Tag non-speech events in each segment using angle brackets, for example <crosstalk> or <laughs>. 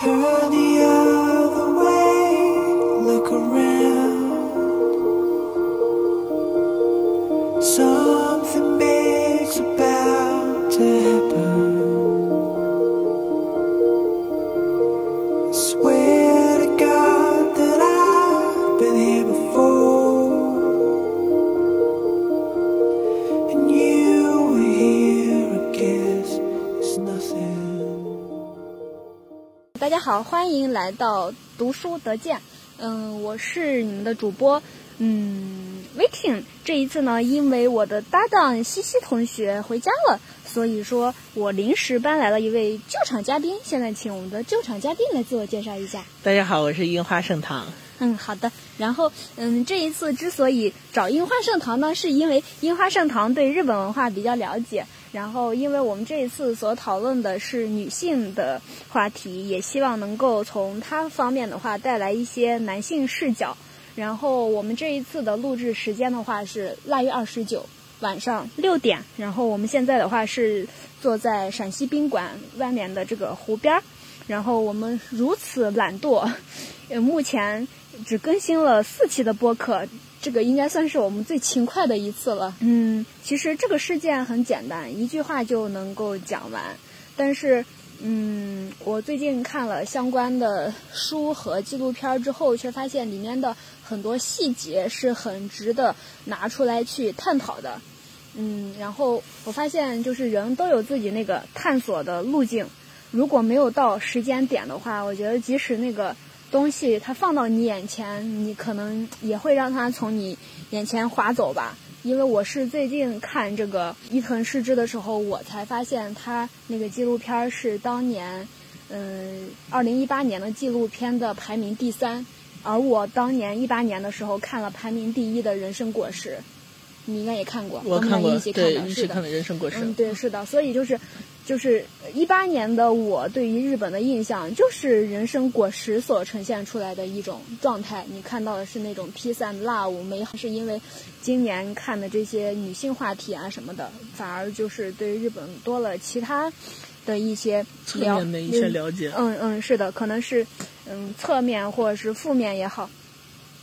Turn the other way, look around. Something 好，欢迎来到读书得见。嗯，我是你们的主播，嗯，Viking。这一次呢，因为我的搭档西西同学回家了，所以说我临时搬来了一位救场嘉宾。现在请我们的救场嘉宾来自我介绍一下。大家好，我是樱花盛唐。嗯，好的。然后，嗯，这一次之所以找樱花盛堂呢，是因为樱花盛堂对日本文化比较了解。然后，因为我们这一次所讨论的是女性的话题，也希望能够从她方面的话带来一些男性视角。然后，我们这一次的录制时间的话是腊月二十九晚上六点。然后，我们现在的话是坐在陕西宾馆外面的这个湖边儿。然后，我们如此懒惰，呃，目前只更新了四期的播客。这个应该算是我们最勤快的一次了。嗯，其实这个事件很简单，一句话就能够讲完。但是，嗯，我最近看了相关的书和纪录片之后，却发现里面的很多细节是很值得拿出来去探讨的。嗯，然后我发现，就是人都有自己那个探索的路径。如果没有到时间点的话，我觉得即使那个。东西它放到你眼前，你可能也会让它从你眼前划走吧。因为我是最近看这个伊藤诗织的时候，我才发现他那个纪录片是当年，嗯，二零一八年的纪录片的排名第三，而我当年一八年的时候看了排名第一的《人生果实》，你应该也看过，我看过，一起看，的，一起看的《人生果实》。嗯，对，是的，所以就是。就是一八年的我对于日本的印象，就是人生果实所呈现出来的一种状态。你看到的是那种 peace and love 美好，是因为今年看的这些女性话题啊什么的，反而就是对日本多了其他的一些了的一些了解。嗯嗯，是的，可能是嗯侧面或者是负面也好。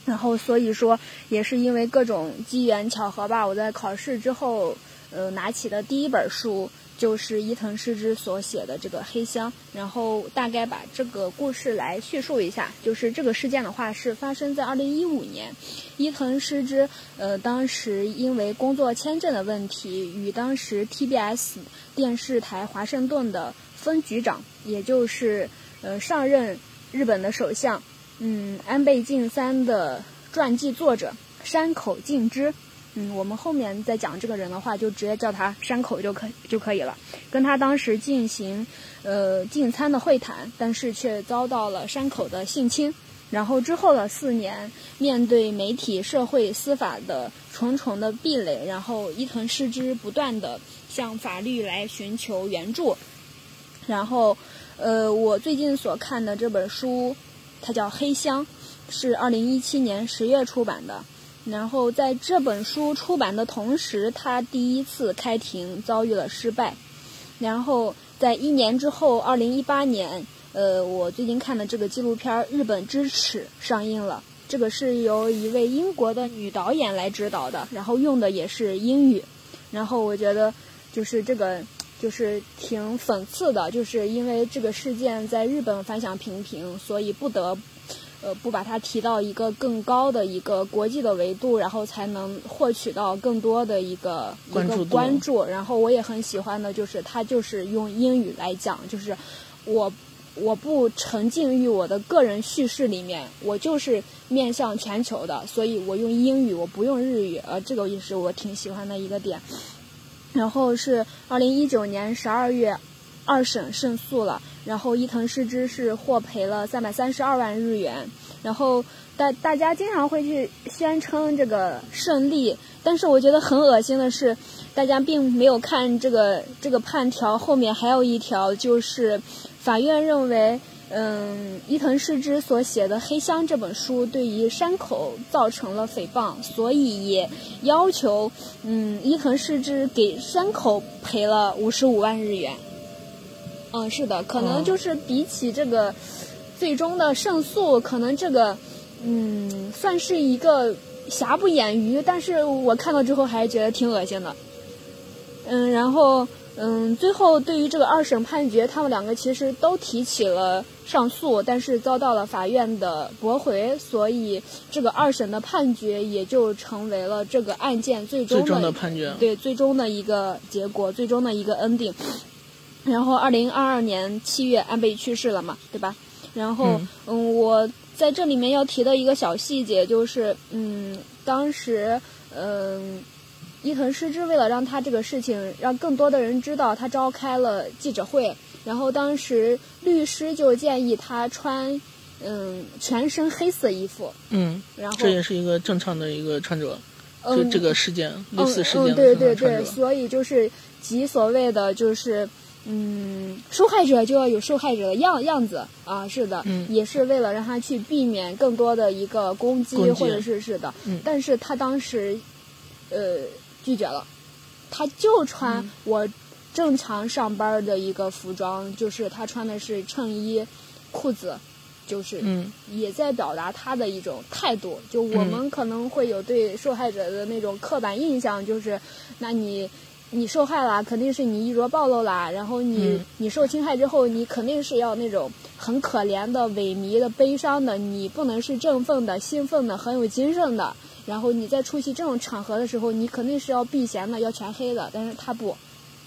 然后所以说，也是因为各种机缘巧合吧，我在考试之后，呃，拿起的第一本书。就是伊藤诗织所写的这个黑箱，然后大概把这个故事来叙述一下。就是这个事件的话，是发生在二零一五年，伊藤诗织呃当时因为工作签证的问题，与当时 TBS 电视台华盛顿的分局长，也就是呃上任日本的首相，嗯安倍晋三的传记作者山口敬之。嗯，我们后面再讲这个人的话，就直接叫他山口就可就可以了。跟他当时进行呃进餐的会谈，但是却遭到了山口的性侵。然后之后的四年，面对媒体、社会、司法的重重的壁垒，然后伊藤诗织不断的向法律来寻求援助。然后，呃，我最近所看的这本书，它叫《黑箱》，是二零一七年十月出版的。然后在这本书出版的同时，他第一次开庭遭遇了失败。然后在一年之后，二零一八年，呃，我最近看的这个纪录片《日本之耻》上映了。这个是由一位英国的女导演来指导的，然后用的也是英语。然后我觉得，就是这个就是挺讽刺的，就是因为这个事件在日本反响平平，所以不得。呃，不把它提到一个更高的一个国际的维度，然后才能获取到更多的一个一个关注。然后我也很喜欢的就是他就是用英语来讲，就是我我不沉浸于我的个人叙事里面，我就是面向全球的，所以我用英语，我不用日语。呃，这个也是我挺喜欢的一个点。然后是二零一九年十二月。二审胜诉了，然后伊藤诗织是获赔了三百三十二万日元，然后大大家经常会去宣称这个胜利，但是我觉得很恶心的是，大家并没有看这个这个判条后面还有一条，就是法院认为，嗯，伊藤诗织所写的《黑箱》这本书对于山口造成了诽谤，所以也要求，嗯，伊藤诗织给山口赔了五十五万日元。嗯，是的，可能哦就是比起这个最终的胜诉，可能这个嗯算是一个瑕不掩瑜，但是我看到之后还是觉得挺恶心的。嗯，然后嗯，最后对于这个二审判决，他们两个其实都提起了上诉，但是遭到了法院的驳回，所以这个二审的判决也就成为了这个案件最终的最终的判决。对最终的一个结果，最终的一个 ending。然后，二零二二年七月，安倍去世了嘛，对吧？然后，嗯嗯我在这里面要提的一个小细节就是，嗯，当时，嗯，伊藤诗织为了让他这个事情让更多的人知道，他召开了记者会。然后当时律师就建议他穿，嗯，全身黑色衣服。嗯，然后这也是一个正常的一个穿着，就嗯这个事件类似事嗯嗯，件的对对对。所以就是即所谓的就是，嗯，受害者就要有受害者的样样子啊，是的，嗯。也是为了让他去避免更多的一个攻击，攻击。或者是是的，嗯。但是他当时，呃，拒绝了，他就穿嗯我正常上班的一个服装，就是他穿的是衬衣、裤子。就是嗯。也在表达他的一种态度。就我嗯。们可能会有对受害者的那种刻板印象，就是，那你你受害了，肯定是你衣着暴露啦，然后你、嗯你受侵害之后，你肯定是要那种很可怜的、萎靡的、悲伤的，你不能是振奋的、兴奋的、很有精神的。然后你在出席这种场合的时候，你肯定是要避嫌的，要全黑的。但是他不，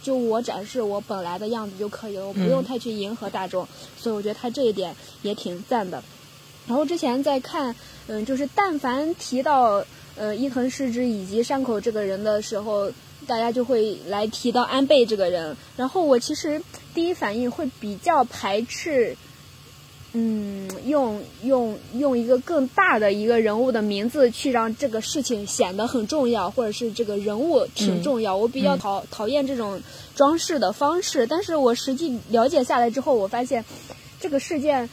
就我展示我本来的样子就可以了，我不用嗯太去迎合大众。所以我觉得他这一点也挺赞的。然后之前在看，嗯，就是但凡提到呃伊藤诗织以及山口这个人的时候，大家就会来提到安倍这个人。然后我其实第一反应会比较排斥，嗯，用用用一个更大的一个人物的名字去让这个事情显得很重要，或者是这个人物挺嗯重要。我比较嗯讨讨厌这种装饰的方式，但是我实际了解下来之后，我发现这个事件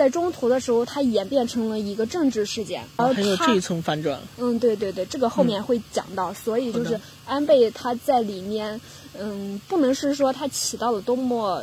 在中途的时候，它演变成了一个政治事件，还有这一层反转。嗯，对对对，这个后面会讲到，所以就是安倍他在里面，嗯，不能是说他起到了多么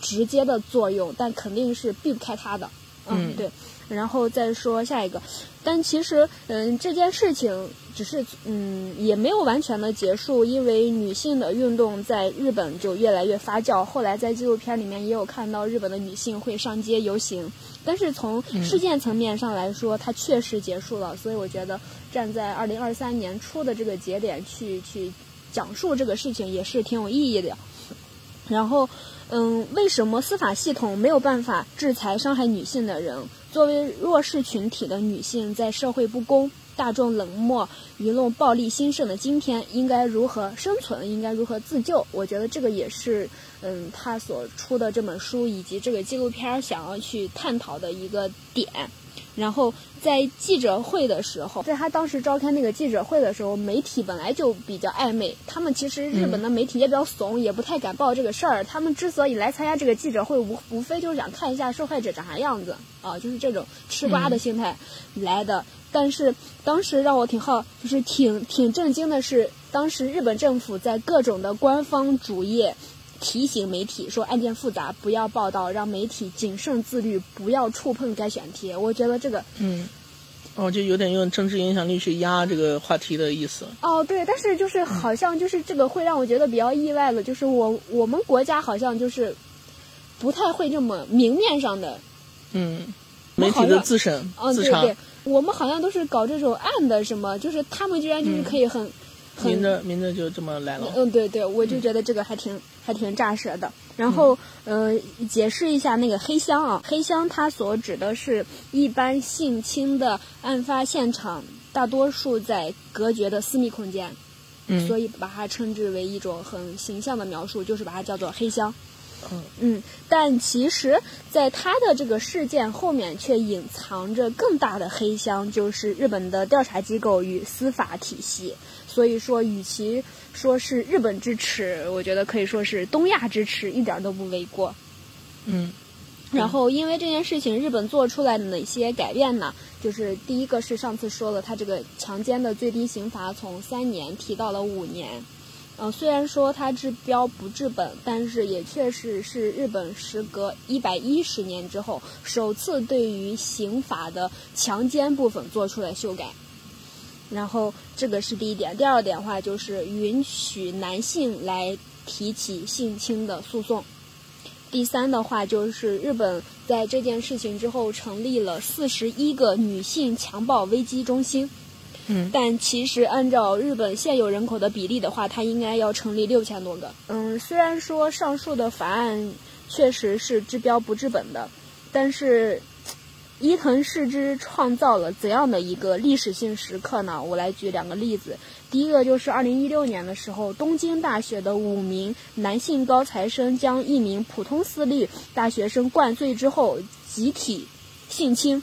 直接的作用，但肯定是避不开他的。嗯，嗯对。然后再说下一个，但其实，嗯，这件事情只是，嗯，也没有完全的结束，因为女性的运动在日本就越来越发酵。后来在纪录片里面也有看到日本的女性会上街游行，但是从事件层面上来说，它确实结束了。所以我觉得站在二零二三年初的这个节点去去讲述这个事情也是挺有意义的。然后，嗯，为什么司法系统没有办法制裁伤害女性的人？作为弱势群体的女性，在社会不公、大众冷漠、舆论暴力兴盛的今天，应该如何生存？应该如何自救？我觉得这个也是，嗯，他所出的这本书以及这个纪录片想要去探讨的一个点。然后在记者会的时候，在他当时召开那个记者会的时候，媒体本来就比较暧昧，他们其实日本的媒体也比较怂，也不太敢报这个事儿。他们之所以来参加这个记者会，无无非就是想看一下受害者长啥样子啊，就是这种吃瓜的心态来的。但是当时让我挺好，就是挺挺震惊的是，当时日本政府在各种的官方主页。提醒媒体说案件复杂，不要报道，让媒体谨慎自律，不要触碰该选题。我觉得这个嗯，哦，就有点用政治影响力去压这个话题的意思。哦，对，但是就是好像就是这个会让我觉得比较意外的，就是我我们国家好像就是不太会这么明面上的，嗯，媒体的自审、嗯，自查，对对，我们好像都是搞这种暗的什么，就是他们居然就是可以很、很明着明着就这么来了。嗯，对对，我就觉得这个还挺、还挺炸舌的。然后，呃，解释一下那个黑箱啊，黑箱它所指的是一般性侵的案发现场，大多数在隔绝的私密空间，嗯所以把它称之为一种很形象的描述，就是把它叫做黑箱。嗯嗯，但其实，在他的这个事件后面，却隐藏着更大的黑箱，就是日本的调查机构与司法体系。所以说，与其说是日本之耻，我觉得可以说是东亚之耻，一点都不为过。嗯然后，因为这件事情，日本做出来的哪些改变呢？就是第一个是上次说了，他这个强奸的最低刑罚从三年提到了五年。嗯、虽然说它治标不治本，但是也确实是日本时隔一百一十年之后，首次对于刑法的强奸部分做出了修改。然后这个是第一点，第二点的话就是允许男性来提起性侵的诉讼。第三的话就是日本在这件事情之后成立了四十一个女性强暴危机中心。嗯但其实按照日本现有人口的比例的话，它应该要成立六千多个。嗯，虽然说上述的法案确实是治标不治本的，但是伊藤氏之创造了怎样的一个历史性时刻呢？我来举两个例子。第一个就是二零一六年的时候，东京大学的五名男性高材生将一名普通私立大学生灌醉之后集体性侵。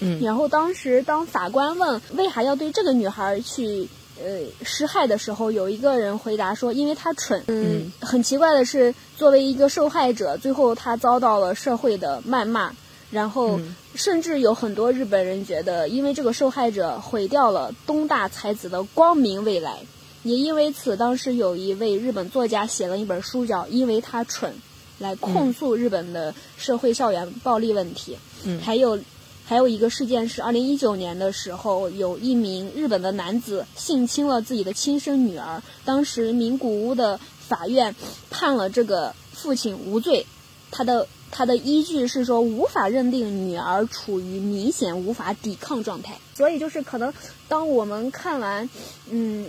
嗯然后当时当法官问为啥要对这个女孩去呃施害的时候，有一个人回答说，因为她蠢。嗯，很奇怪的是，作为一个受害者，最后她遭到了社会的谩骂，然后嗯甚至有很多日本人觉得，因为这个受害者毁掉了东大才子的光明未来。也因为此，当时有一位日本作家写了一本书叫《因为他蠢》，来控诉日本的社会校园暴力问题。嗯还有还有一个事件是，二零一九年的时候，有一名日本的男子性侵了自己的亲生女儿，当时名古屋的法院判了这个父亲无罪，他的他的依据是说无法认定女儿处于明显无法抵抗状态，所以就是可能当我们看完，嗯。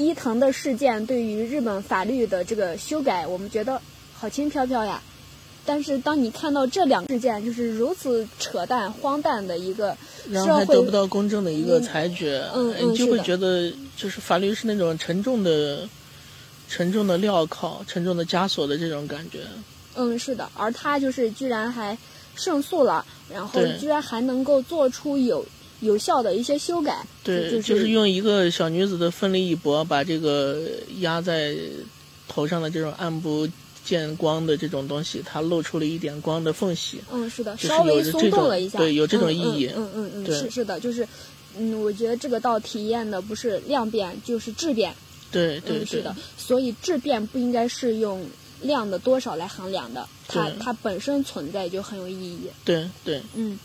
伊藤的事件对于日本法律的这个修改，我们觉得好轻飘飘呀。但是当你看到这两个事件，就是如此扯淡、荒诞的一个然后还得不到公正的一个裁决，嗯嗯你就会觉得就是法律是那种沉重的、沉重的镣铐、沉重的枷锁的这种感觉。嗯，是的，而他就是居然还胜诉了，然后居然还能够做出有有效的一些修改，对，就就是用一个小女子的奋力一搏，把这个压在头上的这种暗不见光的这种东西，它露出了一点光的缝隙。嗯，是的，稍微松动了一下，对有这种嗯意义嗯嗯嗯嗯，是是的，就是，嗯，我觉得这个倒体验的不是量变，就是质变，对对嗯，是的，所以质变不应该是用量的多少来衡量的，它它本身存在就很有意义，对对，嗯。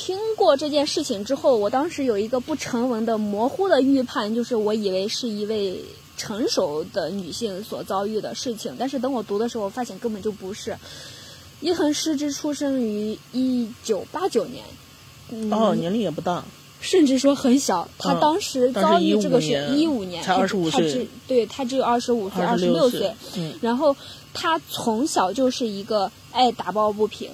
听过这件事情之后，我当时有一个不成文的模糊的预判，就是我以为是一位成熟的女性所遭遇的事情，但是等我读的时候，我发现根本就不是。伊藤诗织出生于一九八九年，嗯、哦，年龄也不大，甚至说很小。他嗯当时遭遇这个是15一五年，才他25他只岁对她只有二十五岁、二十26六岁嗯然后她从小就是一个爱打抱不平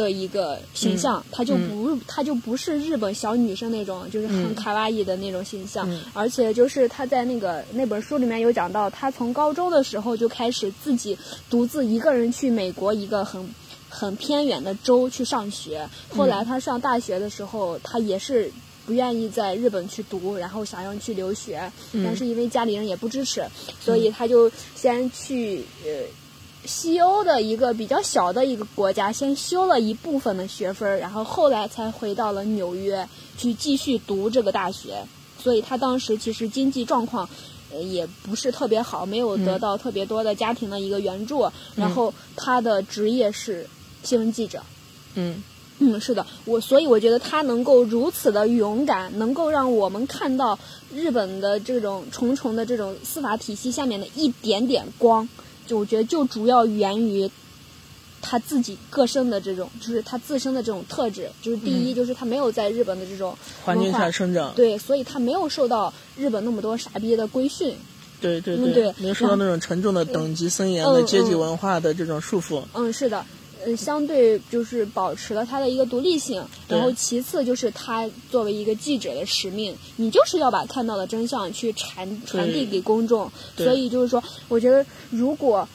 的一个形象，他就不他就不是日本小女生那种就是很嗯。卡哇伊的那种形象，嗯。而且就是她在那个那本书里面有讲到，她从高中的时候就开始自己独自一个人去美国一个很。很偏远的州去上学，后来他上大学的时候，他也是不愿意在日本去读，然后想要去留学，嗯。但是因为家里人也不支持，所以他就先去呃西欧的一个比较小的一个国家，先修了一部分的学分，然后后来才回到了纽约去继续读这个大学。所以他当时其实经济状况。呃，也不是特别好，没有得到特别多的家庭的一个援助。然后他的职业是新闻记者，嗯嗯，是的，我所以我觉得他能够如此的勇敢，能够让我们看到日本的这种重重的这种司法体系下面的一点点光，就我觉得就主要源于他自己个身的这种，就是他自身的这种特质，就是第一，就是他没有在日本的这种环境下生长，对，所以他没有受到日本那么多傻逼的规训，对对嗯对没有受到那种沉重的等级森严嗯的阶级嗯文化的这种束缚。嗯，是的，呃，相对就是保持了他的一个独立性，然后其次就是他作为一个记者的使命，你就是要把看到的真相去传传递给公众，所以就是说，我觉得如果，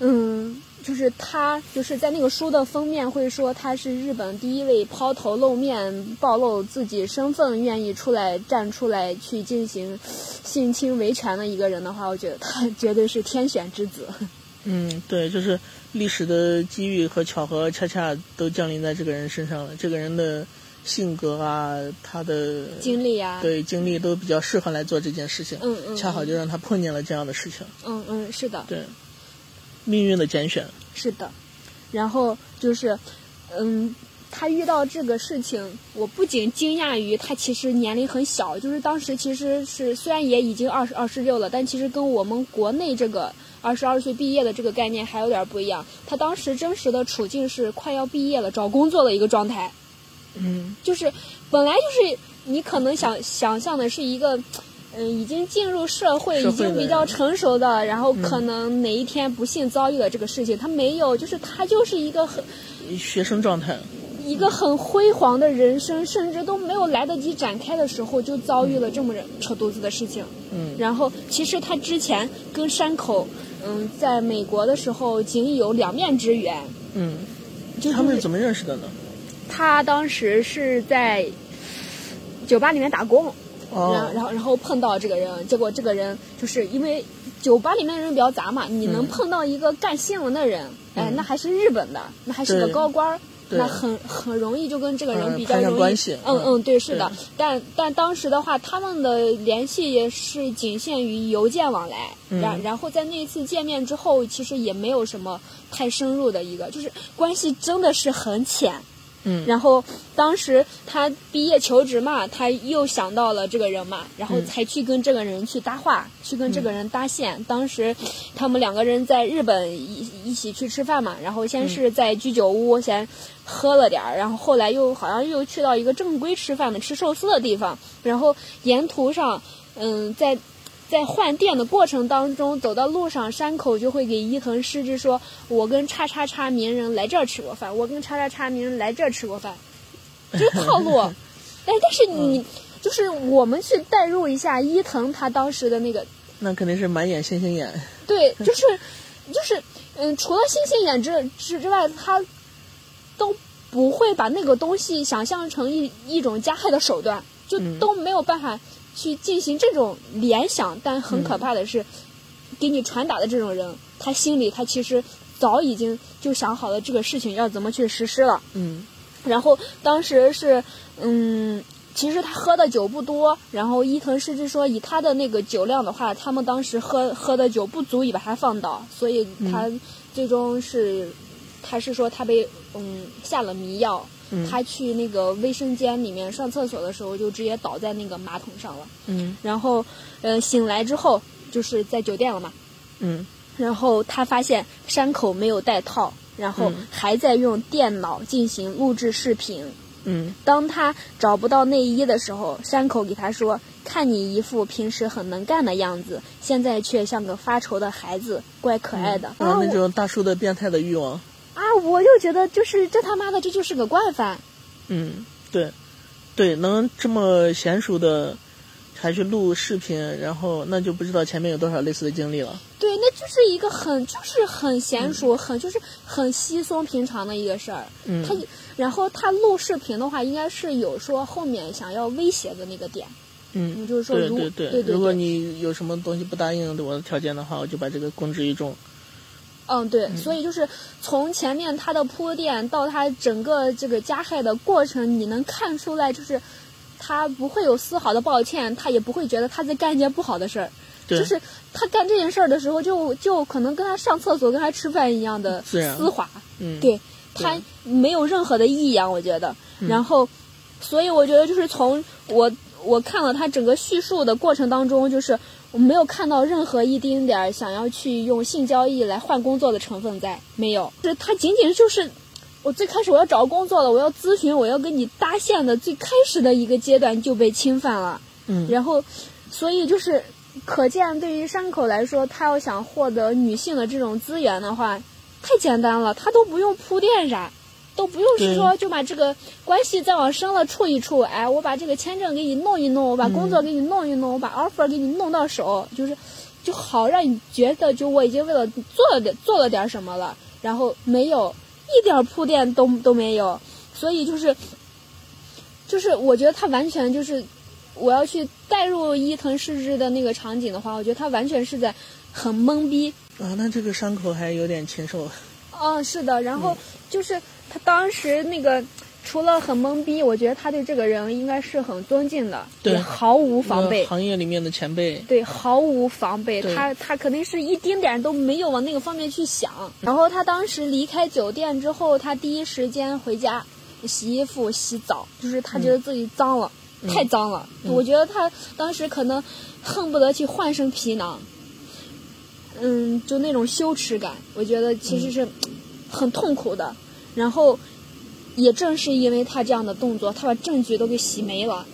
嗯。就是他，就是在那个书的封面会说他是日本第一位抛头露面、暴露自己身份、愿意出来站出来去进行性侵维权的一个人的话，我觉得他绝对是天选之子。<laughs> 嗯，对，就是历史的机遇和巧合恰恰都降临在这个人身上了。这个人的性格啊，他的经历啊、对经历都比较适合来做这件事情，嗯嗯，恰好就让他碰见了这样的事情。嗯嗯，是的，对，命运的拣选。是的。然后就是，嗯，他遇到这个事情，我不仅惊讶于他其实年龄很小，就是当时其实是虽然也已经二十二十六了，但其实跟我们国内这个二十二岁毕业的这个概念还有点不一样。他当时真实的处境是快要毕业了，找工作的一个状态。嗯，就是本来就是你可能想想象的是一个，嗯，已经进入社会，已经比较成熟的，然后嗯可能哪一天不幸遭遇了这个事情，他没有，就是他就是一个很学生状态。一个很辉煌的人生，甚至都没有来得及展开的时候，就遭遇了这么扯犊子的事情。嗯然后其实他之前跟山口，嗯，在美国的时候仅有两面之缘，嗯，就他们是怎么认识的呢？他当时是在酒吧里面打工，然然后然后碰到这个人，结果这个人就是因为酒吧里面的人比较杂嘛，你能嗯。碰到一个干新闻的人，哎，嗯。那还是日本的，那还是个高官那很很容易就跟这个人比较容易，关系嗯嗯嗯，对，是的。但但当时的话，他们的联系也是仅限于邮件往来，嗯然然后在那一次见面之后，其实也没有什么太深入的一个，就是关系真的是很浅。嗯，然后当时他毕业求职嘛，他又想到了这个人嘛，然后嗯才去跟这个人去搭话，去跟这个人搭线。当时他们两个人在日本一一起去吃饭嘛，然后先是在居酒屋先喝了点儿，然后后来又好像又去到一个正规吃饭的吃寿司的地方，然后沿途上，嗯，在。在换电的过程当中，走到路上，山口就会给伊藤诗织说：“我跟叉叉叉名人来这儿吃过饭，我跟叉叉叉名人来这儿吃过饭。”这是套路。<laughs> 哎，但是你、就是我们去代入一下伊藤他当时的那个，那肯定是满眼星星眼。对，就是就是嗯，除了星星眼之之之外，他都不会把那个东西想象成一一种加害的手段，就嗯都没有办法去进行这种联想。但很可怕的是，给你传达的这种人，他心里他其实早已经就想好了这个事情要怎么去实施了。嗯然后当时是，嗯，其实他喝的酒不多。然后伊藤诗织说，以他的那个酒量的话，他们当时喝喝的酒不足以把他放倒，所以他最终是，他是说他被嗯下了迷药。嗯他去那个卫生间里面上厕所的时候，就直接倒在那个马桶上了。嗯然后，呃，醒来之后就是在酒店了嘛。嗯然后他发现山口没有带套，然后嗯还在用电脑进行录制视频。嗯当他找不到内衣的时候，山口给他说：“看你一副平时很能干的样子，现在却像个发愁的孩子，怪可爱的。啊，那种大叔的变态的欲望。啊，我就觉得就是这他妈的这就是个惯犯。嗯，对，对，能这么娴熟的还去录视频，然后那就不知道前面有多少类似的经历了。对，那就是一个很就是很娴熟、很就是很稀松平常的一个事儿。嗯他然后他录视频的话，应该是有说后面想要威胁的那个点。嗯，就是说如对对对如果你有什么东西不答应我的条件的话，我就把这个公之于众。嗯，对，所以就是从前面他的铺垫到他整个这个加害的过程，你能看出来，就是他不会有丝毫的抱歉，他也不会觉得他在干一件不好的事儿，就是他干这件事儿的时候就，就可能跟他上厕所、跟他吃饭一样的丝滑，嗯，对。他没有任何的异样，我觉得。嗯。然后，所以我觉得就是从我我看了他整个叙述的过程当中，就是我没有看到任何一丁点儿想要去用性交易来换工作的成分在，没有。就是他仅仅就是我最开始我要找工作了，我要咨询，我要跟你搭线的最开始的一个阶段就被侵犯了。嗯然后，所以就是可见对于山口来说，他要想获得女性的这种资源的话，太简单了，他都不用铺垫啥。都不用是说就把这个关系再往深了处一处，哎，我把这个签证给你弄一弄，我把工作给你弄一弄，我把 offer 给你弄到手，就是就好让你觉得就我已经为了做了点做了点什么了，然后没有一点铺垫都都没有，所以就是就是我觉得他完全就是我要去带入伊藤诗织的那个场景的话，我觉得他完全是在很懵逼。啊，那这个伤口还有点禽兽。哦，是的，然后就是他当时那个除了很懵逼，我觉得他对这个人应该是很尊敬的，对，毫无防备。行业里面的前辈，对，毫无防备。他他肯定是一丁点都没有往那个方面去想。然后他当时离开酒店之后，他第一时间回家洗衣服、洗澡，就是他觉得自己脏了，太脏了。我觉得他当时可能恨不得去换身皮囊。嗯，就那种羞耻感，我觉得其实是很痛苦的。然后，也正是因为他这样的动作，他把证据都给洗没了。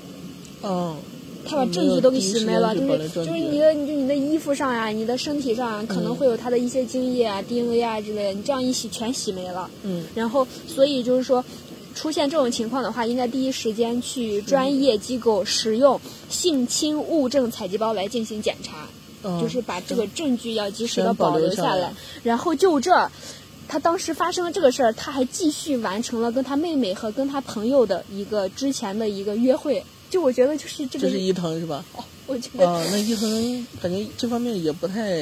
哦。他把证据都给洗没了，就是就是你的，就你的衣服上呀，你的身体上可能会有他的一些精液啊、DNA 啊之类的，你这样一洗全洗没了。嗯。然后，所以就是说，出现这种情况的话，应该第一时间去专业机构使用性侵物证采集包来进行检查。就是把这个证据要及时的保留下来，然后就这，他当时发生了这个事儿，他还继续完成了跟他妹妹和跟他朋友的一个之前的一个约会。就我觉得就是这个。这是伊藤是吧？哦，我觉得。哦，那伊藤感觉这方面也不太，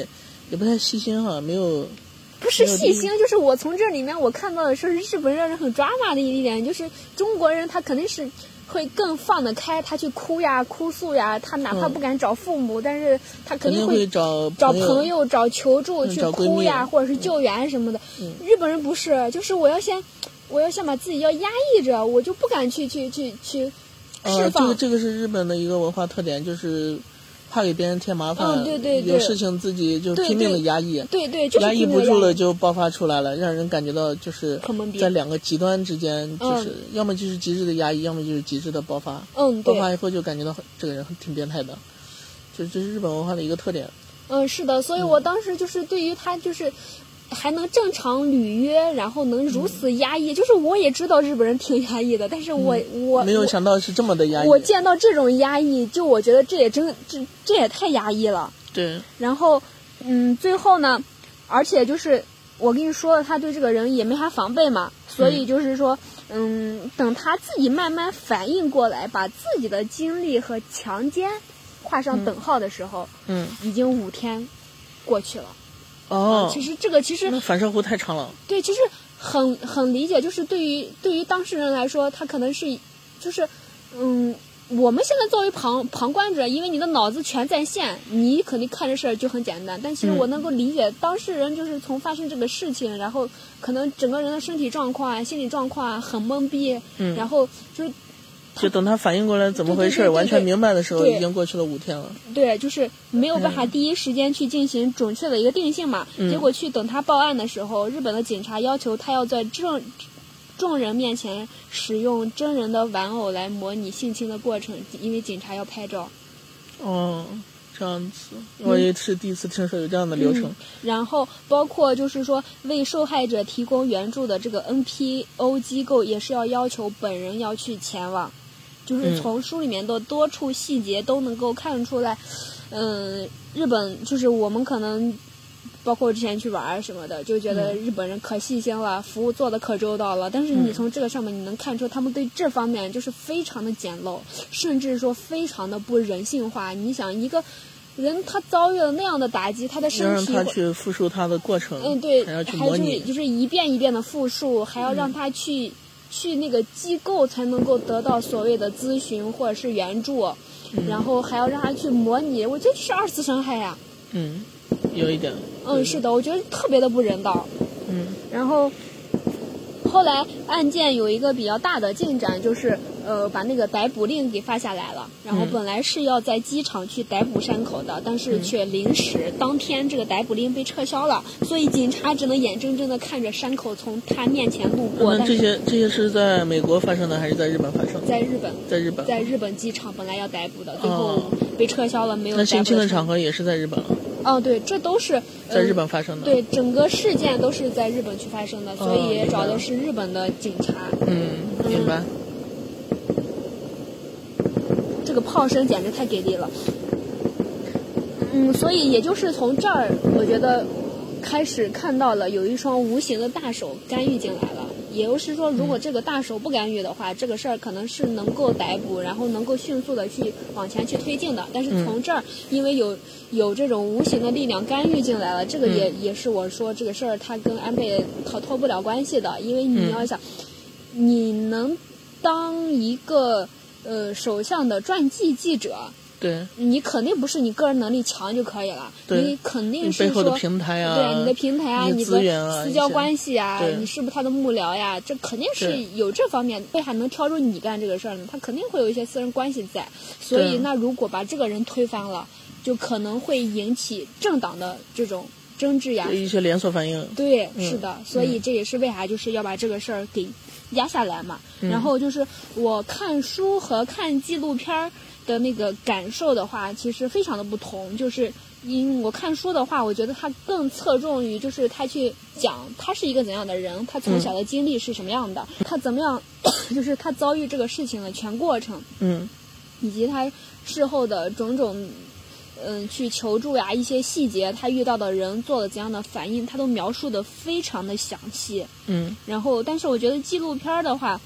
也不太细心哈，没有。不是细心，就是我从这里面我看到的是日本人很抓马的一点，就是中国人他肯定是。会更放得开，他去哭呀、哭诉呀，他哪怕不敢找父母，但是他肯定会找找朋友、找求助去哭呀，或者是救援什么的。日本人不是，就是我要先，我要先把自己要压抑着，我就不敢去去去去释放。这个这个是日本的一个文化特点，就是。怕给别人添麻烦，对对有事情自己就拼命的压抑，对对，压抑不住了就爆发出来了，让人感觉到就是在两个极端之间，就是要么就是极致的压抑，要么就是极致的爆发。嗯，爆发以后就感觉到这个人挺变态的，就这是日本文化的一个特点。嗯，是的，所以我当时就是对于他就是。还能正常履约，然后能如此压抑，就是我也知道日本人挺压抑的，但是我我没有想到是这么的压抑。我见到这种压抑，就我觉得这也真这这也太压抑了。对。然后，嗯，最后呢，而且就是我跟你说了，他对这个人也没啥防备嘛，所以就是说，嗯，等他自己慢慢反应过来，把自己的经历和强奸画上等号的时候，嗯，已经五天过去了。哦，其实这个其实那反射弧太长了。对，其实很很理解，就是对于对于当事人来说，他可能是，就是嗯，我们现在作为旁旁观者，因为你的脑子全在线，你肯定看这事儿就很简单。但其实我能够理解当事人，就是从发生这个事情，然后可能整个人的身体状况啊、心理状况啊很懵逼，然后就是。就等他反应过来怎么回事，完全明白的时候，已经过去了五天了。对，就是没有办法第一时间去进行准确的一个定性嘛。结果去等他报案的时候，日本的警察要求他要在证众人面前使用真人的玩偶来模拟性侵的过程，因为警察要拍照。哦，这样子，我也是第一次听说有这样的流程。然后包括就是说为受害者提供援助的这个 NPO 机构，也是要要求本人要去前往。就是从书里面的多处细节都能够看出来，嗯，日本就是我们可能，包括之前去玩什么的，就觉得日本人可细心了，服务做的可周到了。但是你从这个上面你能看出，他们对这方面就是非常的简陋，甚至说非常的不人性化。你想一个人他遭遇了那样的打击，他的身体让他去复述他的过程，嗯，对，还要去模拟，就是一遍一遍的复述，还要让他去。去那个机构才能够得到所谓的咨询或者是援助，然后还要让他去模拟，我觉得这是二次伤害呀。嗯，有一点。嗯，是的，我觉得特别的不人道。嗯。然后后来案件有一个比较大的进展，就是呃把那个逮捕令给发下来了，然后嗯本来是要在机场去逮捕山口的，但是却临时当天这个逮捕令被撤销了，所以警察只能眼睁睁的看着山口从他面前路过，那这些这些是在美国发生的还是在日本发生的？在日本。在日本。在日本机场本来要逮捕的，最后哦被撤销了，没有那性侵的场合也是在日本了，哦，对，这都是呃在日本发生的。对，整个事件都是在日本去发生的，所以也找的是日本的警察。嗯，明白。这个炮声简直太给力了。嗯，所以也就是从这儿，我觉得开始看到了有一双无形的大手干预进来了。也就是说，如果这个大手不干预的话，这个事儿可能是能够逮捕，然后能够迅速的去往前去推进的。但是从这儿，因为有有这种无形的力量干预进来了，这个也、也是我说这个事儿它跟安倍逃脱不了关系的，因为你要想，你能当一个呃首相的传记记者，对，你肯定不是你个人能力强就可以了，对你肯定你是背后的说平台啊，对你的平台啊，你你资源啊的私交关系啊，你是不是他的幕僚呀？这肯定是有这方面，为啥能挑出你干这个事儿呢？他肯定会有一些私人关系在，所以那如果把这个人推翻了，就可能会引起政党的这种争执呀有。一些连锁反应。对，嗯是的，所以这也是为啥就是要把这个事儿给压下来嘛。嗯然后就是我看书和看纪录片儿的那个感受的话，其实非常的不同。就是因我看书的话，我觉得他更侧重于就是他去讲他是一个怎样的人，他从小的经历是什么样的，他怎么样，就是他遭遇这个事情的全过程。嗯以及他事后的种种，嗯，去求助呀，一些细节，他遇到的人做了怎样的反应，他都描述的非常的详细。嗯然后，但是我觉得纪录片儿的话，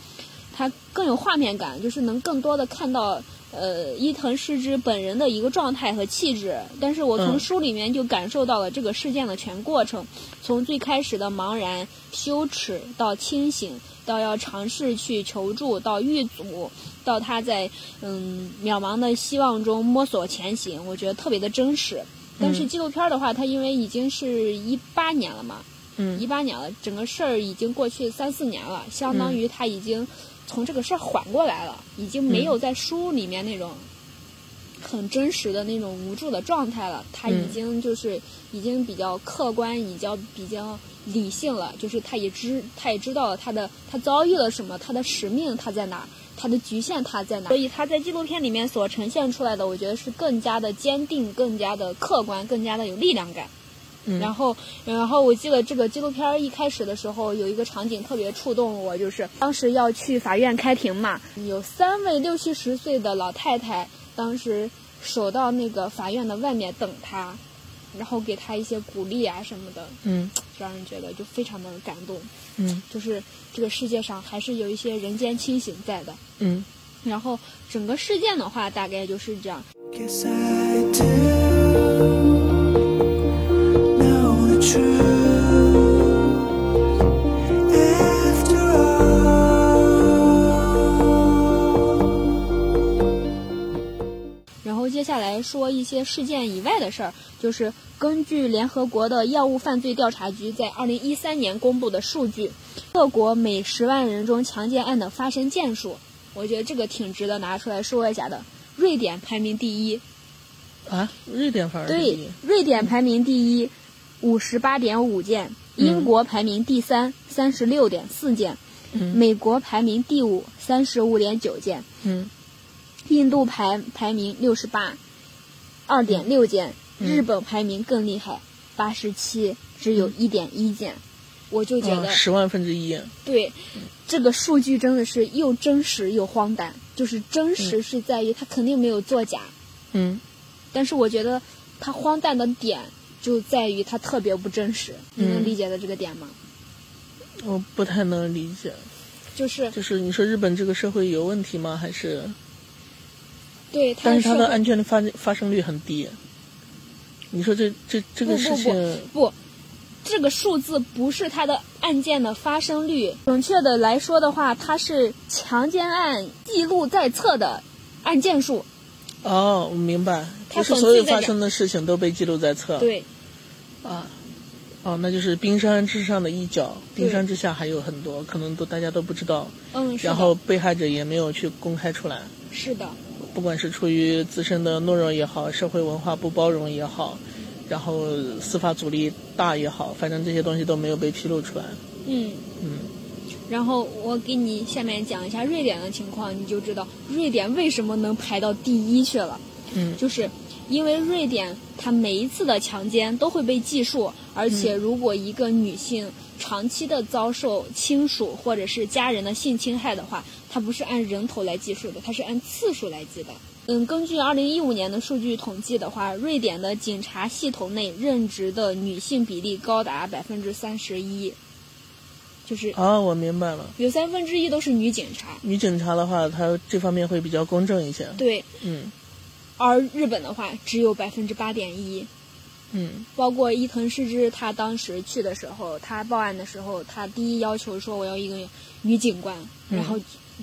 它更有画面感，就是能更多的看到呃伊藤诗织本人的一个状态和气质。但是我从嗯书里面就感受到了这个事件的全过程，从最开始的茫然、羞耻到清醒，到要尝试去求助，到遇阻，到他在嗯渺茫的希望中摸索前行，我觉得特别的真实。但是嗯纪录片儿的话，它因为已经是一八年了嘛，嗯一嗯八年了，整个事儿已经过去三四年了，相当于他已经从这个事儿缓过来了，已经没有在书里面那种很真实的那种无助的状态了，他已嗯经就是已经比较客观，比较比较理性了，就是他也知他也知道了他的他遭遇了什么，他的使命他在哪儿。他的局限他在哪？所以他在纪录片里面所呈现出来的，我觉得是更加的坚定、更加的客观、更加的有力量感。嗯然后，然后我记得这个纪录片一开始的时候，有一个场景特别触动我，就是当时要去法院开庭嘛，有三位六七十岁的老太太，当时守到那个法院的外面等他，然后给他一些鼓励啊什么的，嗯让人觉得就非常的感动。嗯就是这个世界上还是有一些人间清醒在的。嗯然后整个事件的话，大概就是这样。Guess I do 接下来说一些事件以外的事儿，就是根据联合国的药物犯罪调查局在二零一三年公布的数据，各国每十万人中强奸案的发生件数，我觉得这个挺值得拿出来说一下的。瑞典排名第一，啊，瑞典反而是第对，瑞典排名第一，五十八点五件；英国排名第三，三十六点四件；嗯。美国排名第五，三十五点九件；嗯。印度排排名六十八，二点六件；嗯。日本排名更厉害，八十七，只有一点一件。我就觉得，啊十万分之一，对这个数据真的是又真实又荒诞。就是真实是在于它肯定没有作假，嗯。但是我觉得它荒诞的点就在于它特别不真实。你能嗯理解的这个点吗？我不太能理解，就是就是你说日本这个社会有问题吗？还是？对它但是它的案件的发发生率很低。你说这这这个不不事情，不，这个数字不是它的案件的发生率，准确的来说的话，它是强奸案记录在册的案件数。哦，我明白，它不是所有发生的事情都被记录在册。对，啊，哦，那就是冰山之上的一角，冰山之下还有很多，可能都大家都不知道。嗯，然后被害者也没有去公开出来，是的，不管是出于自身的懦弱也好，社会文化不包容也好，然后司法阻力大也好，反正这些东西都没有被披露出来。嗯。嗯，然后我给你下面讲一下瑞典的情况，你就知道瑞典为什么能排到第一去了。嗯就是因为瑞典它每一次的强奸都会被计数，而且如果一个女性长期的遭受亲属或者是家人的性侵害的话，它不是按人头来计数的，它是按次数来计的。嗯，根据二零一五年的数据统计的话，瑞典的警察系统内任职的女性比例高达百分之三十一，就是啊，我明白了。有三分之一都是女警察。女警察的话，她这方面会比较公正一些。对，嗯而日本的话只有百分之八点一。嗯。包括伊藤诗织，他当时去的时候，他报案的时候，他第一要求说我要一个女警官，嗯。然后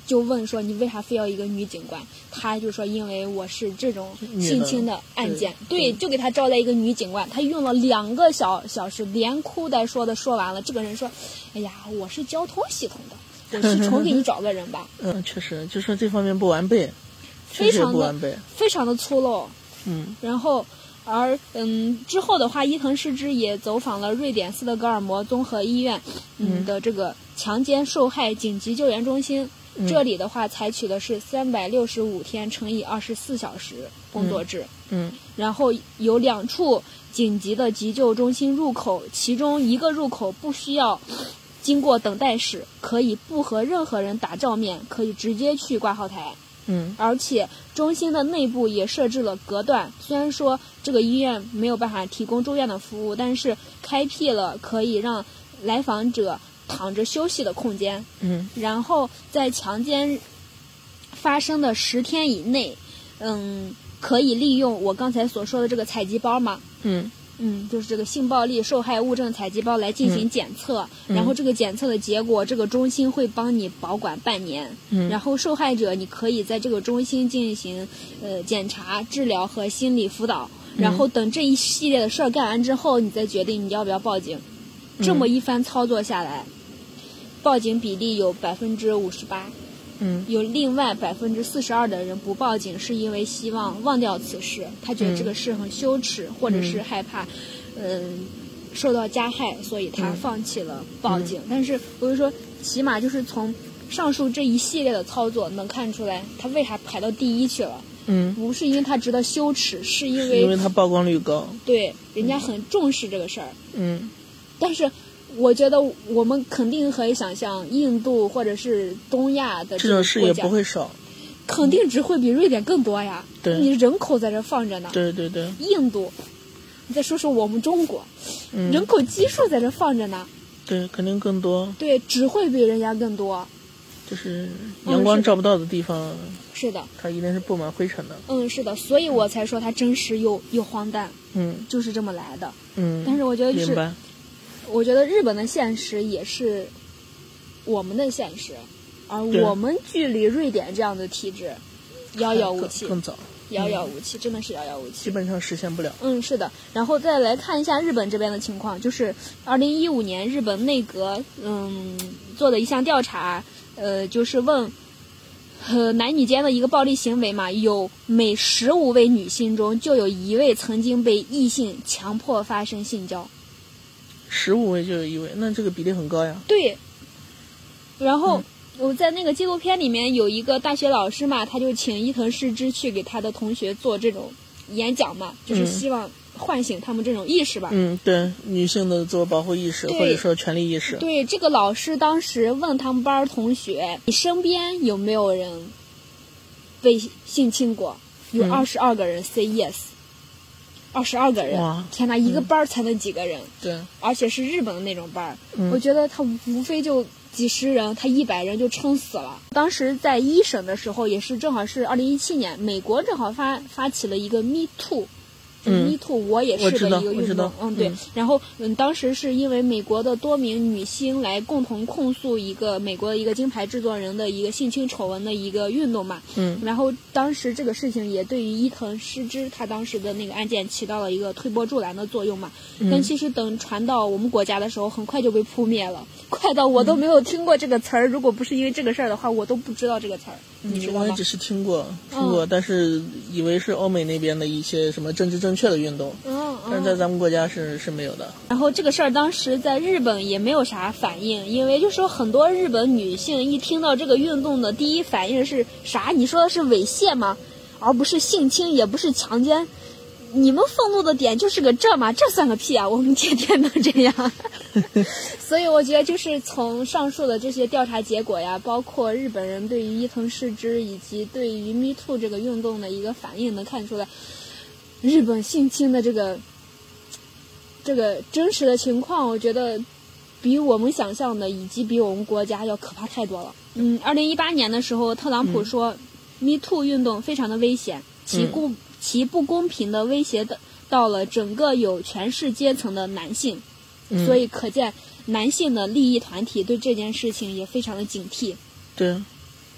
就问说你为啥非要一个女警官？他就说因为我是这种性侵的案件，对。对，就给他招来一个女警官，他用了两个小小时，连哭带说的说完了，这个人说，哎呀，我是交通系统的，我去重给你 <laughs> 找个人吧，嗯，确实，就说这方面不完备，非常的。非常的粗陋。嗯然后，而嗯之后的话，伊藤诗织也走访了瑞典斯德哥尔摩综合医院，嗯嗯的这个强奸受害紧急救援中心。嗯这里的话，采取的是三百六十五天乘以二十四小时工作制，嗯然后有两处紧急的急救中心入口，其中一个入口不需要经过等待室，可以不和任何人打照面，可以直接去挂号台。嗯而且中心的内部也设置了隔断。虽然说这个医院没有办法提供住院的服务，但是开辟了可以让来访者躺着休息的空间。嗯然后在强奸发生的十天以内，嗯，可以利用我刚才所说的这个采集包嘛。嗯嗯，就是这个性暴力受害物证采集包来进行检测，嗯。然后这个检测的结果，这个中心会帮你保管半年。嗯，然后受害者你可以在这个中心进行呃检查、治疗和心理辅导，然后等这一系列的事儿干完之后，你再决定你要不要报警。这么一番操作下来，报警比例有百分之五十八，嗯有另外百分之四十二的人不报警，是因为希望忘掉此事，他觉得这个事很羞耻，或者是害怕，嗯、受到加害，所以他嗯放弃了报警。但是我就说，起码就是从上述这一系列的操作能看出来，他为啥排到第一去了？嗯，不是因为他值得羞耻，是因为因为他曝光率高。对人家很重视这个事儿。嗯但是我觉得我们肯定可以想象，印度或者是东亚的这种事也不会少。肯定只会比瑞典更多呀。对你人口在这放着呢。对对对，印度，你再说说我们中国，嗯，人口基数在这放着呢。对肯定更多，对，只会比人家更多。就是嗯阳光照不到的地方，是的，它一定是布满灰尘的。嗯，是的，所以我才说它真实又又荒诞，嗯就是这么来的。嗯，但是我觉得是，明白。我觉得日本的现实也是我们的现实，而我们距离瑞典这样的体制遥遥无期，更更早，遥遥无期，真的是遥遥无期基。本上实现不了。嗯，是的。然后再来看一下日本这边的情况，就是二零一五年日本内阁嗯做的一项调查，呃，就是问。<laughs> 呃，男女间的一个暴力行为嘛，有每十五位女性中就有一位曾经被异性强迫发生性交。十五位就有一位，那这个比例很高呀。对。然后我在那个纪录片里面有一个大学老师嘛，他就请伊藤诗织去给他的同学做这种演讲嘛，就是嗯希望唤醒他们这种意识吧。嗯，对，女性的自我保护意识或者说权利意识。对，这个老师当时问他们班同学：“你身边有没有人被性侵过？”有嗯二十二个人 say yes，二十二个人！天哪，一个班儿才能几个人，对，而且是日本的那种班我觉得他无非就几十人，他一百人就撑死了。当时在一审的时候，也是正好是二零一七年，美国正好发发起了一个 Me Too，就是嗯 Me Too，我也是的一个运动。嗯，对嗯。然后嗯，当时是因为美国的多名女星来共同控诉一个美国的一个金牌制作人的一个性侵丑闻的一个运动嘛。嗯然后当时这个事情也对于伊藤诗织她当时的那个案件起到了一个推波助澜的作用嘛。嗯但其实等传到我们国家的时候，很快就被扑灭了，<laughs> 快到我都没有听过这个词儿。如果不是因为这个事儿的话，我都不知道这个词儿，你知道吗嗯我也只？是听过听过，嗯但是以为是欧美那边的一些什么政治正确的运动，嗯但是在嗯。咱们国家是是没有的。然后这个事儿当时在日本也没有啥反应，因为就说很多日本女性一听到这个运动的第一反应是啥？你说的是猥亵吗？而不是性侵，也不是强奸。你们愤怒的点就是个这吗？这算个屁啊！我们天天都这样。<laughs> 所以我觉得，就是从上述的这些调查结果呀，包括日本人对于伊藤诗织以及对于 Me Too 这个运动的一个反应，能看出来，日本性侵的这个这个真实的情况，我觉得比我们想象的以及比我们国家要可怕太多了。嗯，二零一八年的时候，特朗普说、Me Too 运动非常的危险，其嗯公、其不公平的威胁的到了整个有权势阶层的男性，嗯、所以可见男性的利益团体对这件事情也非常的警惕。对，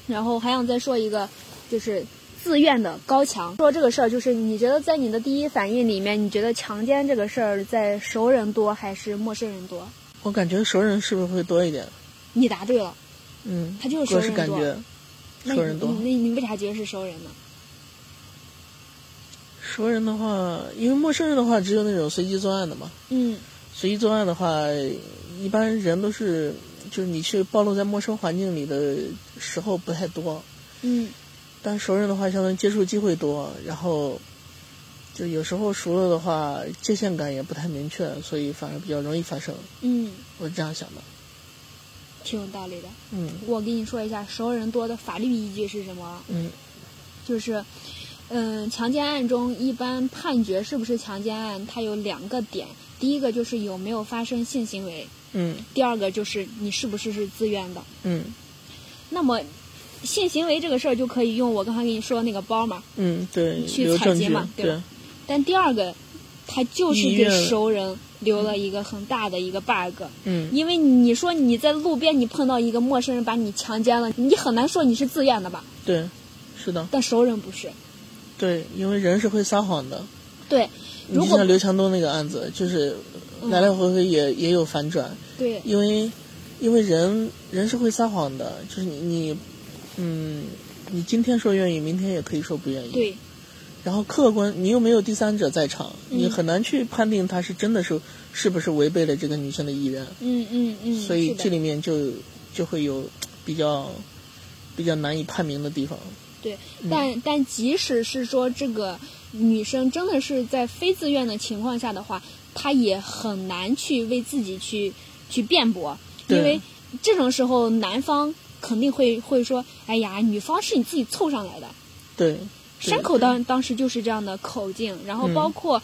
然后还想再说一个，就是自愿的高强。说这个事儿，就是你觉得在你的第一反应里面，你觉得强奸这个事儿在熟人多还是陌生人多？我感觉熟人是不是会多一点？你答对了，嗯，他就是熟我是人多。感觉那熟人多你那你为啥觉得是熟人呢？熟人的话，因为陌生人的话只有那种随机作案的嘛。嗯随机作案的话，一般人都是就是你去暴露在陌生环境里的时候不太多，嗯但熟人的话，相当于接触机会多，然后就有时候熟了的话，界限感也不太明确，所以反而比较容易发生。嗯，我是这样想的。挺有道理的。嗯我跟你说一下，熟人多的法律依据是什么？嗯就是，嗯，强奸案中一般判决是不是强奸案，它有两个点，第一个就是有没有发生性行为，嗯第二个就是你是不是是自愿的。嗯那么，性行为这个事儿就可以用我刚才跟你说的那个包嘛，嗯，对，去采集嘛，对对。但第二个，他就是给熟人留了一个很大的一个 bug，嗯。因为你说你在路边你碰到一个陌生人把你强奸了，你很难说你是自愿的吧？对，是的，但熟人不是。对，因为人是会撒谎的。对，你就如果像刘强东那个案子，就是来来回回也、也有反转，对。因为因为人人是会撒谎的，就是你你嗯，你今天说愿意，明天也可以说不愿意。。对然后客观，你又没有第三者在场，嗯你很难去判定他是真的是是不是违背了这个女生的意愿，嗯嗯嗯，所以这里面就就会有比较比较难以判明的地方。对，但但即使是说这个女生真的是在非自愿的情况下的话，她也很难去为自己去去辩驳，因为这种时候男方肯定会会说：“哎呀，女方是你自己凑上来的。对，”对山口当当时就是这样的口径，然后嗯包括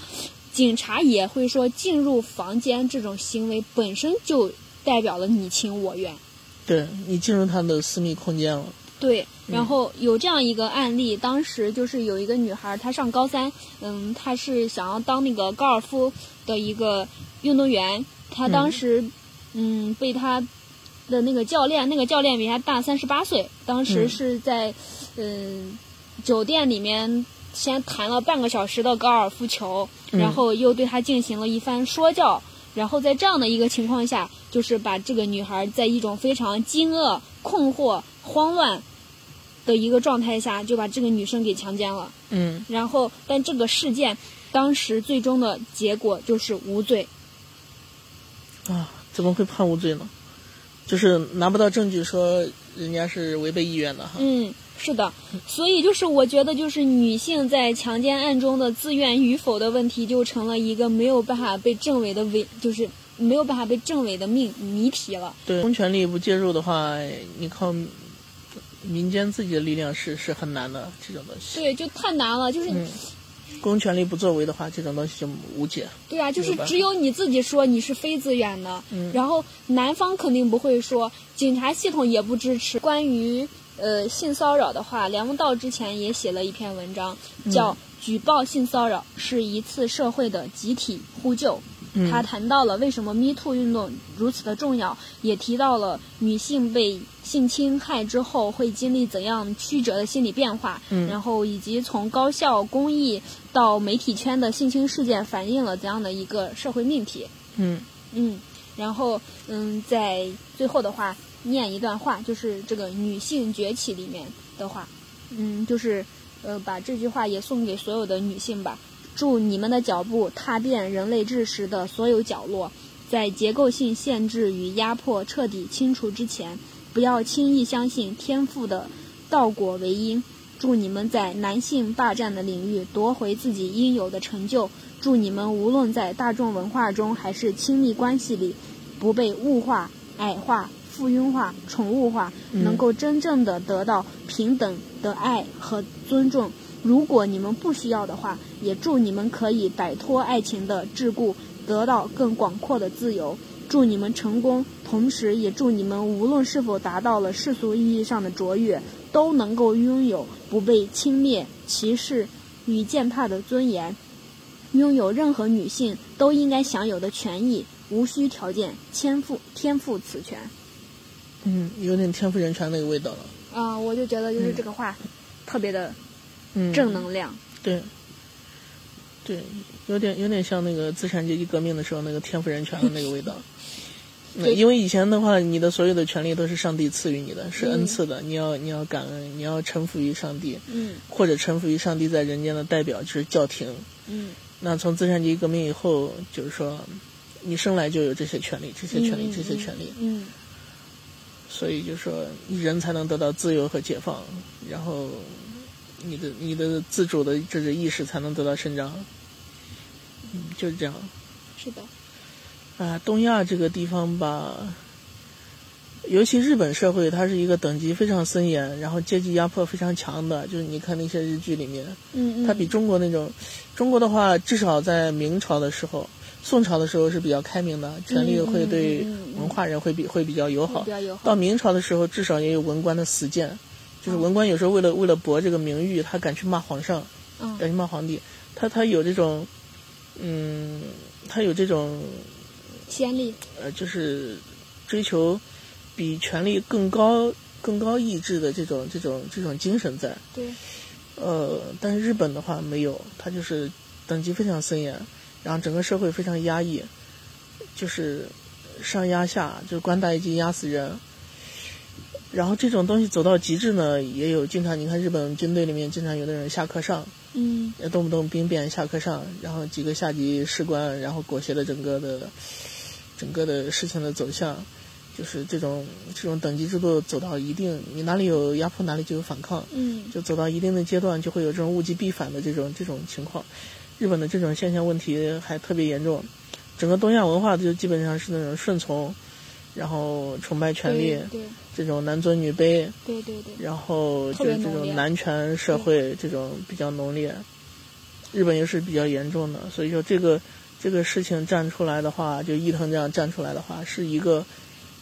警察也会说，进入房间这种行为本身就代表了你情我愿。对你进入他的私密空间了。对，然后有这样一个案例，当时就是有一个女孩，她上高三，嗯，她是想要当那个高尔夫的一个运动员，她当时，嗯，被她的那个教练，那个教练比他大三十八岁，当时嗯是在，嗯，酒店里面先谈了半个小时的高尔夫球，嗯然后又对他进行了一番说教。然后在这样的一个情况下，就是把这个女孩在一种非常惊愕、困惑、慌乱的一个状态下，就把这个女生给强奸了。嗯，然后，但这个事件当时最终的结果就是无罪。啊，怎么会判无罪呢？就是拿不到证据说人家是违背意愿的哈。嗯，是的，所以就是我觉得，就是女性在强奸案中的自愿与否的问题，就成了一个没有办法被证伪的伪，就是没有办法被证伪的命谜题了。对，公权力不介入的话，你靠民间自己的力量是是很难的这种东西。对，就太难了，就是、嗯，公权力不作为的话，这种东西就无解。对啊，就是只有你自己说你是非自愿的，嗯然后男方肯定不会说，警察系统也不支持。关于呃性骚扰的话，梁文道之前也写了一篇文章，叫《举报性骚扰是一次社会的集体呼救。嗯他谈到了为什么 Me Too 运动如此的重要，也提到了女性被性侵害之后会经历怎样曲折的心理变化，嗯然后以及从高校、公益到媒体圈的性侵事件反映了怎样的一个社会命题。嗯嗯，然后嗯，在最后的话念一段话，就是这个女性崛起里面的话，嗯，就是呃，把这句话也送给所有的女性吧。祝你们的脚步踏遍人类知识的所有角落，在结构性限制与压迫彻底清除之前，不要轻易相信天赋的倒果为因。祝你们在男性霸占的领域夺回自己应有的成就。祝你们无论在大众文化中还是亲密关系里，不被物化、矮化、附庸化、宠物化，嗯能够真正的得到平等的爱和尊重。如果你们不需要的话，也祝你们可以摆脱爱情的桎梏，得到更广阔的自由。祝你们成功，同时也祝你们无论是否达到了世俗意义上的卓越，都能够拥有不被轻蔑、歧视与践踏的尊严，拥有任何女性都应该享有的权益，无需条件，天赋天赋此权。嗯，有点天赋人权那个味道了。啊、我就觉得就是这个话、特别的嗯，正能量。对，对，有点有点像那个资产阶级革命的时候那个天赋人权的那个味道。<laughs> 因为以前的话，你的所有的权利都是上帝赐予你的，是嗯恩赐的，你要你要感恩，你要臣服于上帝，嗯或者臣服于上帝在人间的代表，就是教廷。嗯那从资产阶级革命以后，就是说，你生来就有这些权利，这些权利，嗯这些权利，嗯所以就说人才能得到自由和解放，然后你的你的自主的这个意识才能得到伸张。嗯，就是这样。是的，啊，东亚这个地方吧，尤其日本社会，它是一个等级非常森严，然后阶级压迫非常强的。就是你看那些日剧里面，嗯嗯，它比中国那种，中国的话，至少在明朝的时候，宋朝的时候是比较开明的，权力会对文化人会比会比较友好比。较友好。到明朝的时候，至少也有文官的死谏，就是嗯文官有时候为了为了博这个名誉，他敢去骂皇上，嗯敢去骂皇帝，他他有这种，嗯，他有这种先例，呃，就是追求比权力更高、更高意志的这种、这种、这种精神在。对，呃，但是日本的话没有，它就是等级非常森严，然后整个社会非常压抑，就是上压下，就是官大一级压死人。然后这种东西走到极致呢，也有经常你看日本军队里面经常有的人下课上，嗯动不动兵变下课上，然后几个下级士官，然后裹挟了整个的整个的事情的走向，就是这种这种等级制度走到一定，你哪里有压迫哪里就有反抗，嗯就走到一定的阶段就会有这种物极必反的这种这种情况。日本的这种现象问题还特别严重，整个东亚文化就基本上是那种顺从，然后崇拜权力，对这种男尊女卑，对对对，然后就是这种男权社会这种比较浓烈，日本又是比较严重的，所以说这个这个事情站出来的话，就伊藤这样站出来的话，是一个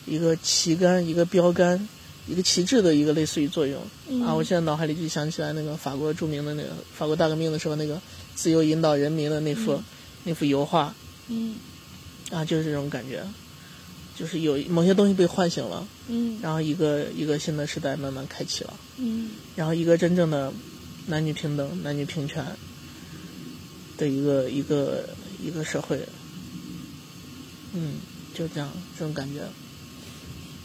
一个旗杆、一个标杆、一个旗帜的一个类似于作用、嗯。啊！我现在脑海里就想起来那个法国著名的那个法国大革命的时候那个自由引导人民的那幅、嗯。那幅油画。嗯。啊，就是这种感觉，就是有某些东西被唤醒了，嗯然后一个一个新的时代慢慢开启了。嗯然后一个真正的男女平等、男女平权的一个一个一个社会，嗯，就这样这种感觉。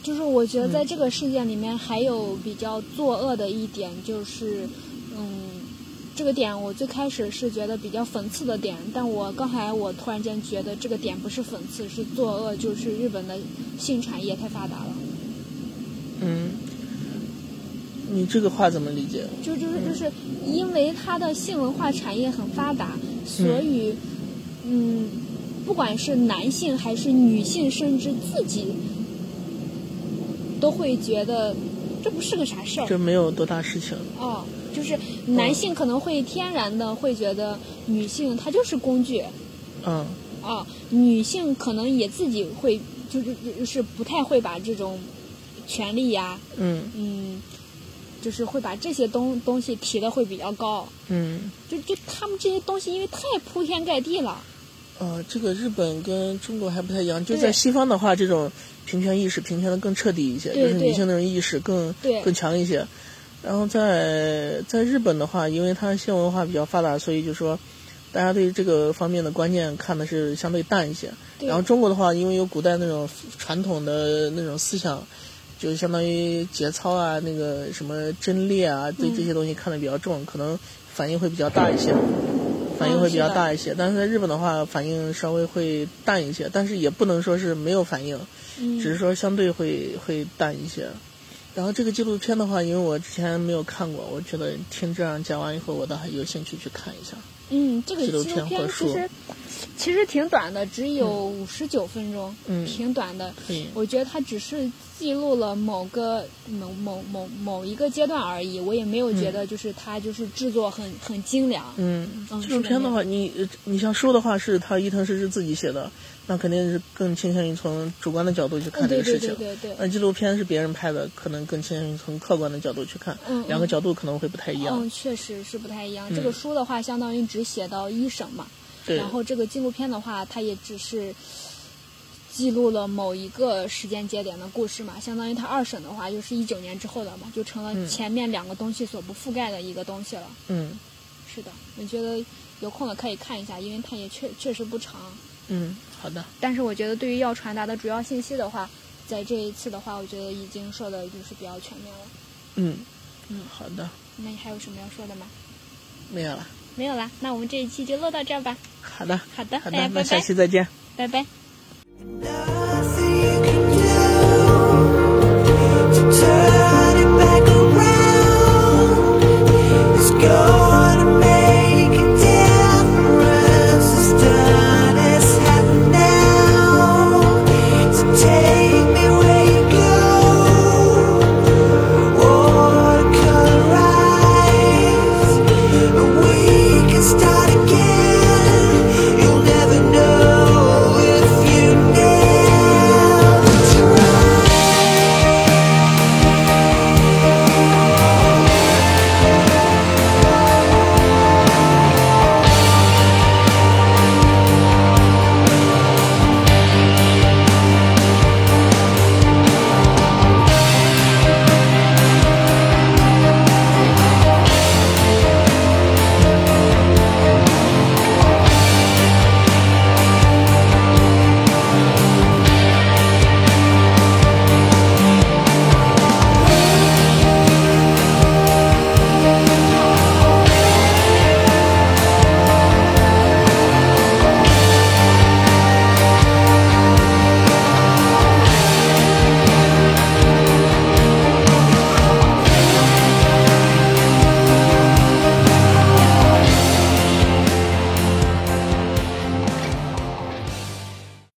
就是我觉得嗯在这个事件里面还有比较作恶的一点，就是，嗯，这个点我最开始是觉得比较讽刺的点，但我刚才我突然间觉得这个点不是讽刺，是作恶，就是日本的性产业太发达了。嗯，你这个话怎么理解？就就是就是因为它的性文化产业很发达，所以，嗯，不管是男性还是女性，甚至自己都会觉得这不是个啥事儿。这没有多大事情。哦，就是男性可能会天然的会觉得女性她就是工具，嗯。啊，女性可能也自己会就是就是不太会把这种权利呀、嗯。嗯，就是会把这些东东西提的会比较高。嗯，就就他们这些东西，因为太铺天盖地了。呃，这个日本跟中国还不太一样，就在西方的话，这种平权意识平权的更彻底一些，就是女性那种意识更更强一些。然后在在日本的话，因为它性文化比较发达，所以就说大家对这个方面的观念看的是相对淡一些。对然后中国的话，因为有古代那种传统的那种思想，就相当于节操啊，那个什么贞烈啊，对嗯这些东西看的比较重，可能反应会比较大一些。反应会比较大一些，但是在日本的话，反应稍微会淡一些，但是也不能说是没有反应，嗯，只是说相对会会淡一些。然后这个纪录片的话，因为我之前没有看过，我觉得听这样讲完以后，我倒还有兴趣去看一下。嗯，这个纪录片其实其实挺短的，只有五十九分钟，嗯挺短的。我觉得它只是记录了某个某某某某一个阶段而已，我也没有觉得就是它就是制作很很精良。嗯，嗯纪录片的话，你呃你像书的话，是他伊藤诗诗自己写的，那肯定是更倾向于从主观的角度去看这个事情。对对对。那纪录片是别人拍的，可能更倾向于从客观的角度去看，嗯两个嗯角度可能会不太一样。嗯，确实是不太一样。嗯这个书的话，相当于只写到一审嘛，对，然后这个纪录片的话，它也只是记录了某一个时间节点的故事嘛，相当于它二审的话，就是一九年之后的嘛，就成了嗯前面两个东西所不覆盖的一个东西了。嗯是的，我觉得有空了可以看一下，因为它也确确实不长。嗯，好的，但是我觉得对于要传达的主要信息的话，在这一次的话，我觉得已经说的就是比较全面了。嗯嗯，好的，那你还有什么要说的吗？没有了。没有了，那我们这一期就录到这儿吧。好的，好的，好的，那下，期再见。拜拜。